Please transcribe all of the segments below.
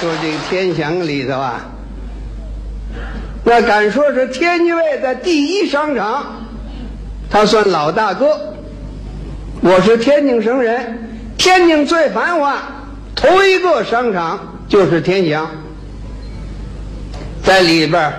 说这个天祥里头啊，那敢说是天津卫的第一商场，他算老大哥。我是天津省人，天津最繁华，头一个商场就是天祥，在里边儿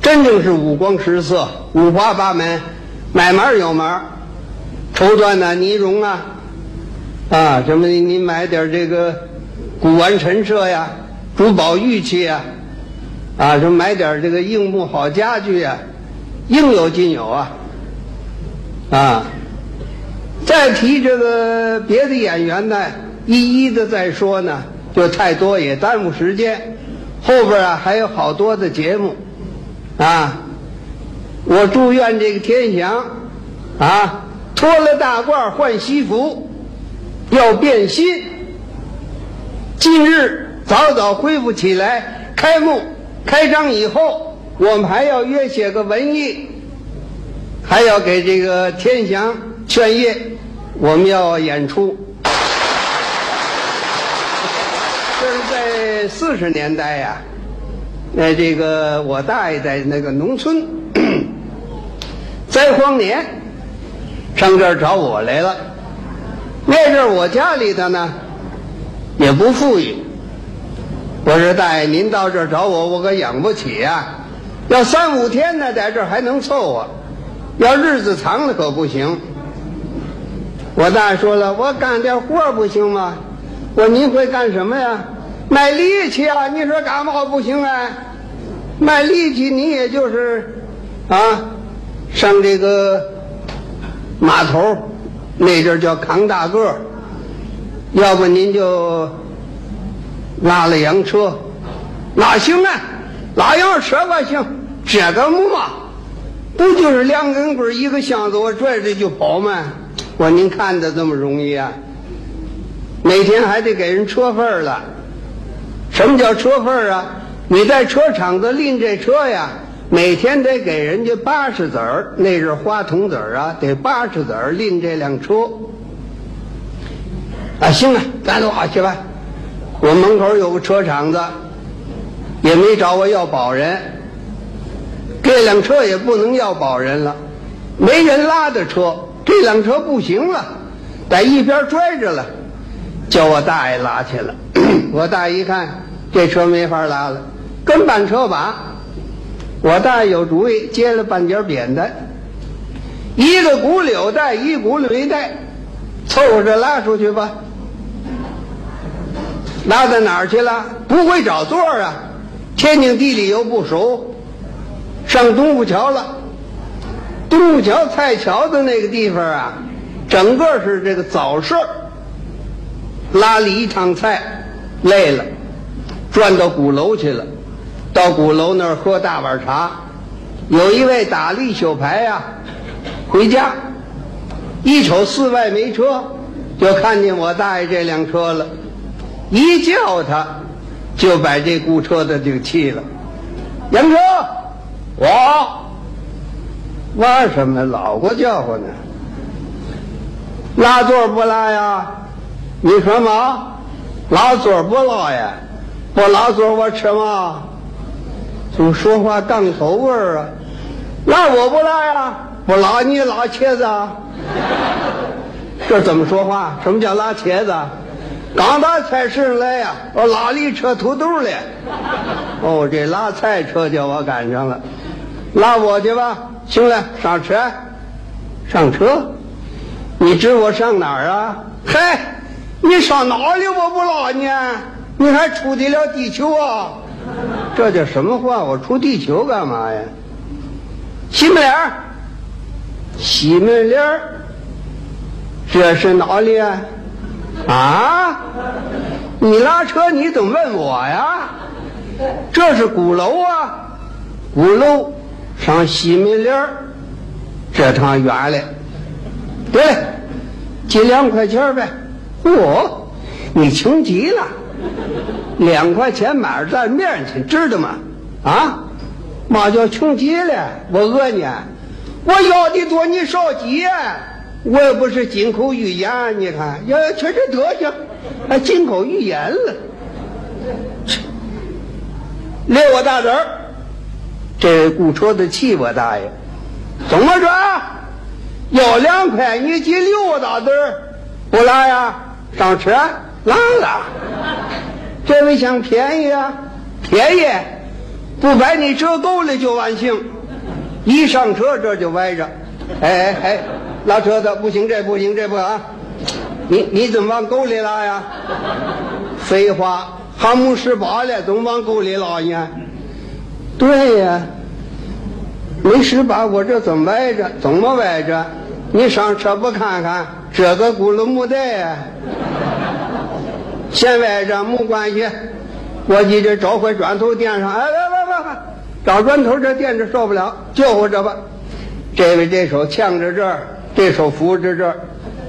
真正是五光十色、五花八门，买门有门儿，绸缎呐、呢绒啊，啊，什么你你买点这个古玩陈设呀、珠宝玉器呀，啊，什么买点这个硬木好家具呀，应有尽有啊，啊。再提这个别的演员呢，一一的再说呢，就太多也耽误时间。后边啊还有好多的节目，啊，我祝愿这个天祥啊脱了大褂换西服，要变心。近日早早恢复起来，开幕开张以后，我们还要约写个文艺，还要给这个天祥劝业。我们要演出，这是在四十年代呀。那这个我大爷在那个农村 灾荒年，上这儿找我来了。那阵儿我家里头呢也不富裕，我说大爷您到这儿找我，我可养不起呀。要三五天呢，在这儿还能凑合；要日子长了可不行。我大爷说了，我干点活不行吗？我说您会干什么呀？卖力气啊！你说干嘛不行啊？卖力气，你也就是啊，上这个码头那阵叫扛大个儿要不您就拉了洋车，那行啊，拉洋车吧行，这个嘛，不就是两根棍一个箱子，我拽着就跑吗？我您看的这么容易啊？每天还得给人车份儿了。什么叫车份儿啊？你在车厂子拎这车呀，每天得给人家八十子儿，那是花铜子儿啊，得八十子儿拎这辆车。啊，行啊，咱走去吧。我门口有个车厂子，也没找我要保人。这辆车也不能要保人了，没人拉的车。这辆车不行了，在一边拽着了，叫我大爷拉去了。我大爷一看，这车没法拉了，跟半车把。我大爷有主意，接了半截扁担，一个轱辘带，一轱辘一带，凑合着拉出去吧。拉到哪儿去了？不会找座啊！天津地理又不熟，上东府桥了。东府桥菜桥的那个地方啊，整个是这个早市儿。拉了一趟菜，累了，转到鼓楼去了。到鼓楼那儿喝大碗茶。有一位打了一宿牌呀，回家一瞅寺外没车，就看见我大爷这辆车了。一叫他，就把这雇车的就气了。杨车，我。玩什么？老给我叫唤呢？拉座不拉呀？你说嘛？拉座不拉呀？不拉座我吃嘛？怎么说话当头味儿啊？拉我不拉呀？不拉你拉茄子啊？这怎么说话？什么叫拉茄子？刚到菜市来呀，我拉了一车土豆来。哦，这拉菜车叫我赶上了，拉我去吧。行了，上车，上车，你指我上哪儿啊？嗨，你上哪里我不拉你？你还出得了地球啊？这叫什么话？我出地球干嘛呀？西门脸儿，西门脸儿，这是哪里啊？啊？你拉车你怎么问我呀？这是鼓楼啊，鼓楼。上西门脸儿，这趟远了。对，借两块钱呗。嚯，你穷极了，两块钱买着蘸面去，知道吗？啊，嘛叫穷极了？我讹你，我要的多，你少急。我也不是金口玉言，你看，要瞧这德行，还金口玉言了。列我大子儿，这雇车的气我大爷，怎么着？要两块，你记六个大子儿，不拉呀？上车，拉了。这位想便宜啊？便宜，不把你折够了就万幸。一上车这就歪着，哎哎哎，拉车的不行，这不行，这不啊？你你怎么往沟里拉呀？废话，还没十八了，怎么往沟里拉呢？对呀，没十八，我这怎么歪着？怎么歪着？你上车不看看，这个轱辘没带。先歪着没关系，我记着找块砖头垫上。哎，别别别别，找砖头这垫着受不了，救活着吧。这位这手呛着这儿，这手扶着这儿，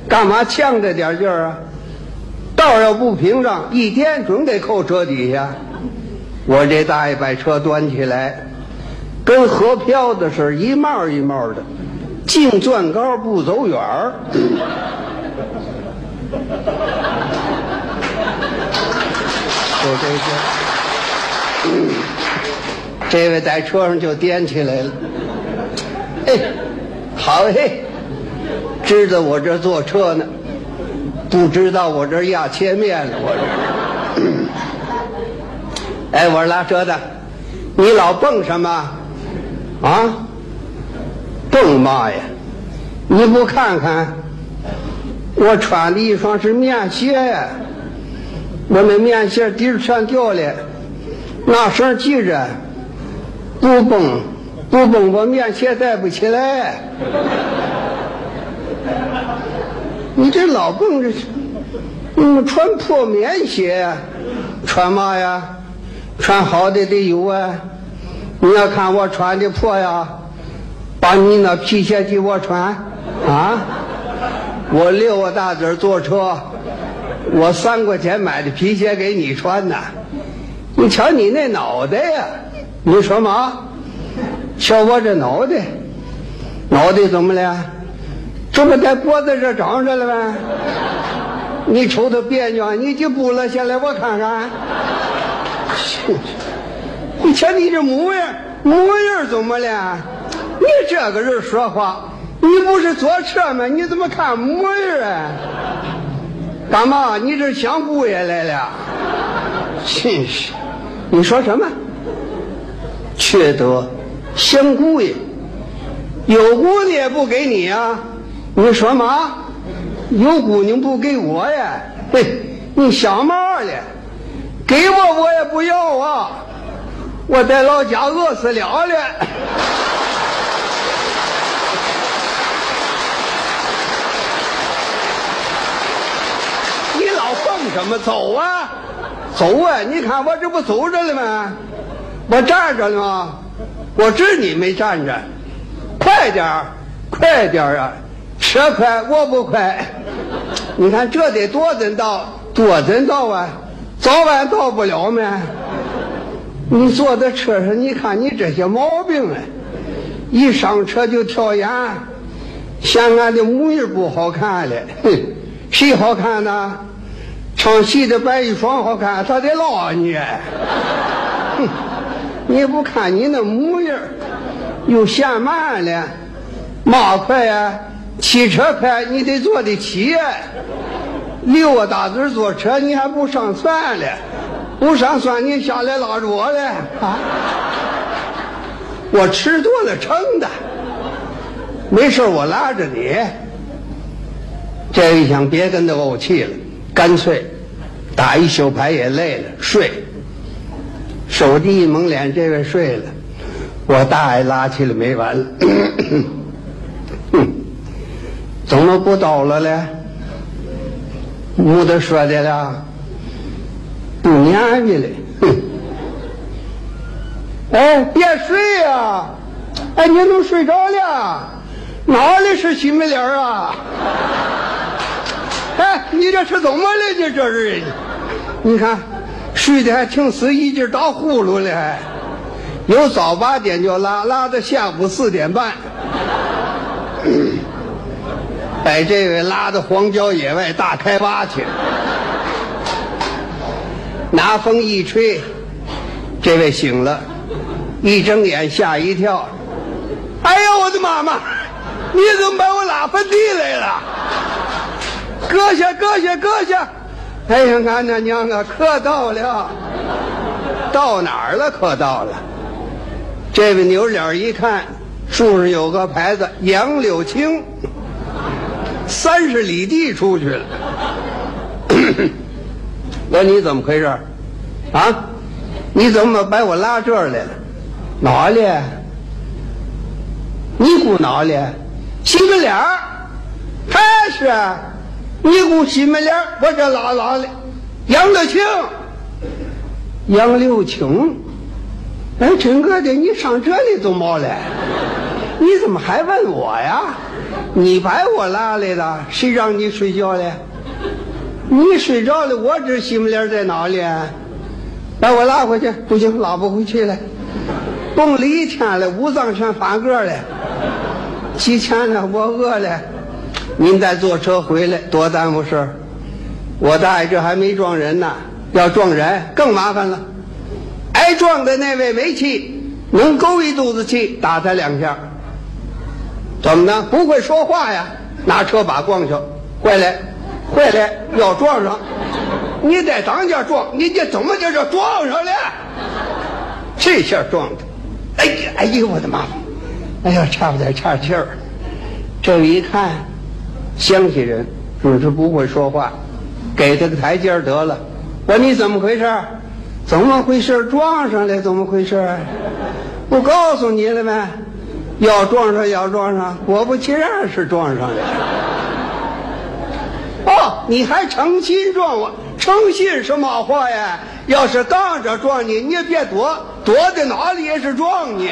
干嘛呛着点劲儿啊？道要不平整，一天准得扣车底下。我这大爷把车端起来，跟河漂的似的，一冒一冒的，净钻高不走远儿。就这些，这位在车上就颠起来了。哎，好嘿，知道我这坐车呢，不知道我这压切面了，我这。哎，我说拉车的，你老蹦什么？啊？蹦嘛呀？你不看看，我穿的一双是棉鞋。我那棉鞋底儿全掉了，那绳系着，不蹦不蹦，我棉鞋带不起来。你这老蹦这，嗯，穿破棉鞋，穿嘛呀？穿好的得有啊！你要看我穿的破呀，把你那皮鞋给我穿啊！我六个大子坐车。我三块钱买的皮鞋给你穿呢，你瞧你那脑袋呀！你说嘛？瞧我这脑袋，脑袋怎么了？这不在脖子这长着了呗？你瞅他别扭，你就不了下来我看看。你瞧你这模样，模样怎么了？你这个人说话，你不是坐车吗？你怎么看模样啊？干嘛？你这想姑爷来了？真是！你说什么？缺德！想姑爷？有姑娘也不给你啊？你说嘛？有姑娘不给我呀？嘿，你想嘛了？给我我也不要啊！我在老家饿死了了。怎么走啊？走啊！你看我这不走着了吗？我站着呢，我知你没站着。快点儿，快点儿啊！车快我不快。你看这得多阵到，多阵到啊！早晚到不了没？你坐在车上，你看你这些毛病啊！一上车就跳眼，嫌俺的模样不好看了。哼，谁好看呢？唱戏的白玉霜好看，他得拉你。哼，你不看你那模样，又嫌慢了，嘛快呀？汽车快，你得坐得起。六个大子坐车，你还不上算了？不上算，你下来拉着我来啊！我吃多了撑的，没事我拉着你。这一想，别跟他怄气了。干脆打一宿牌也累了，睡。手机一蒙脸，这位睡了，我大爷拉起来没完了。怎么不倒了嘞？没得说的了，不撵你了。哎，别睡呀！哎，你怎么睡着了？哪里是新门脸啊？哎，你这是怎么了？你这是，你看，睡得还挺死，一劲打呼噜了，还有早八点就拉，拉到下午四点半，把这位拉到荒郊野外大开挖去。拿风一吹，这位醒了，一睁眼吓一跳。哎呀，我的妈妈！你怎么把我拉坟地来了？搁下，搁下，搁下！哎呀，俺那娘啊，可到了，到哪儿了？可到了。这位扭脸一看，树上有个牌子“杨柳青”，三十里地出去了。我说你怎么回事？啊？你怎么把我拉这儿来了？哪里？你姑哪里？西门脸儿，还是你姑西门脸儿？我这拉拉的杨柳青，杨柳青。哎，真个的，你上这里做么来？你怎么还问我呀？你把我拉来了，谁让你睡觉的？你睡着了，我这西门脸在哪里？把我拉回去，不行，拉不回去了。冻了一天了，五脏全发个了。几天了，我饿了。您再坐车回来，多耽误事儿。我大爷这还没撞人呢，要撞人更麻烦了。挨撞的那位没气，能勾一肚子气，打他两下。怎么呢？不会说话呀？拿车把撞去，坏了，坏了，要撞上。你在当家撞，你这怎么就这撞上了？这下撞的，哎呀，哎呦，我的妈！哎呀，差不点岔气儿。这一看，乡下人只是不会说话，给他个台阶得了。我你怎么回事？怎么回事？撞上了？怎么回事？我告诉你了吗？要撞上，要撞上，果不其然是撞上了。哦，你还诚心撞我？诚心什么话呀？要是杠着撞你，你也别躲，躲在哪里也是撞你。